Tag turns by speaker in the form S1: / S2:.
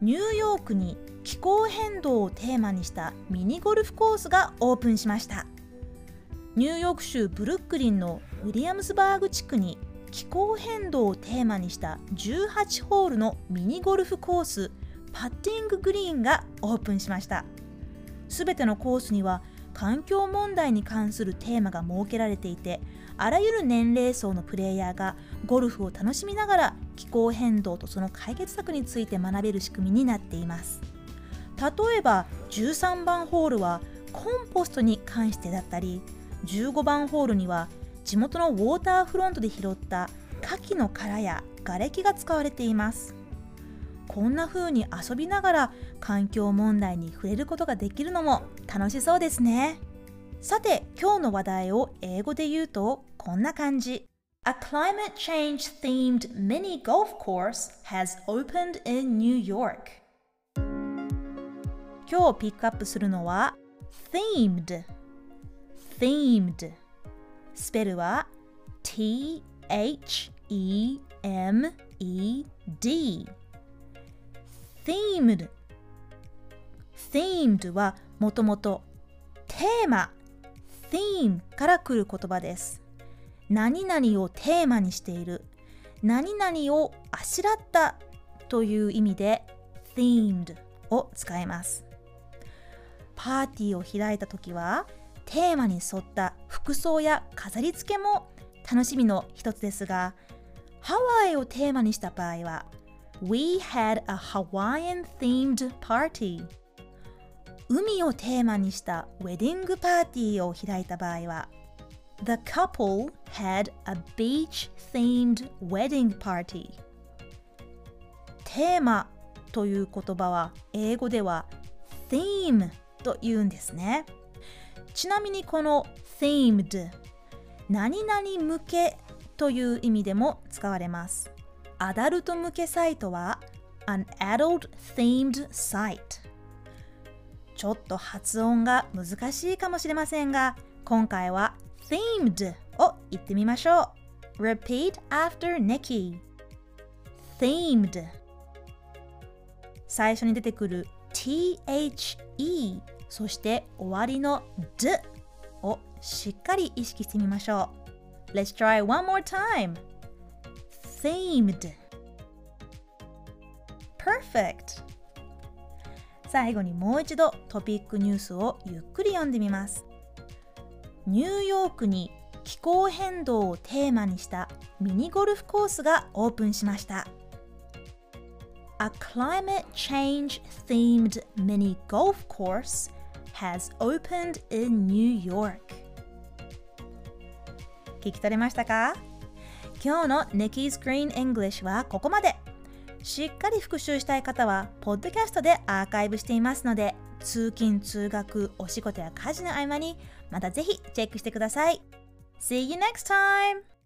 S1: ニューヨークに気候変動をテーマにしたミニゴルフコースがオープンしました。ニューヨーク州ブルックリンのウィリアムズバーグ地区に気候変動をテーマにした18ホールのミニゴルフコースパッティンググリーンがオープンしましたすべてのコースには環境問題に関するテーマが設けられていてあらゆる年齢層のプレイヤーがゴルフを楽しみながら気候変動とその解決策について学べる仕組みになっています。例えば13番ホールはコンポストに関してだったり15番ホールには地元のウォーターフロントで拾った牡蠣の殻や瓦礫が使われています。こんな風に遊びながら環境問題に触れることができるのも楽しそうですねさて今日の話題を英語で言うとこんな感じ A climate change themed mini golf course has opened in New York 今日ピックアップするのは themed themed スペルは T-H-E-M-E-D themed themed はもともとテーマ theme から来る言葉です。何々をテーマにしている。何々をあしらったという意味で themed を使います。パーティーを開いた時はテーマに沿った服装や飾り付けも楽しみの一つですがハワイをテーマにした場合は We had a Hawaiian themed party 海をテーマにしたウェディングパーティーを開いた場合は The couple had a beach themed wedding party テーマという言葉は英語では theme と言うんですねちなみにこの themed 何々向けという意味でも使われますアダルト向けサイトは an adult themed site ちょっと発音が難しいかもしれませんが今回は themed を言ってみましょう。Repeat after Nikki themed 最初に出てくる THE そして終わりの d をしっかり意識してみましょう。Let's try one more time themed. Perfect. 最後にもう一度トピックニュースをゆっくり読んでみます。ニューヨークに気候変動をテーマにしたミニゴルフコースがオープンしました。A climate change themed mini golf course has opened in New York. 聞き取れましたか？今日の Nikki's Green English はここまでしっかり復習したい方はポッドキャストでアーカイブしていますので通勤通学お仕事や家事の合間にまたぜひチェックしてください See you next time!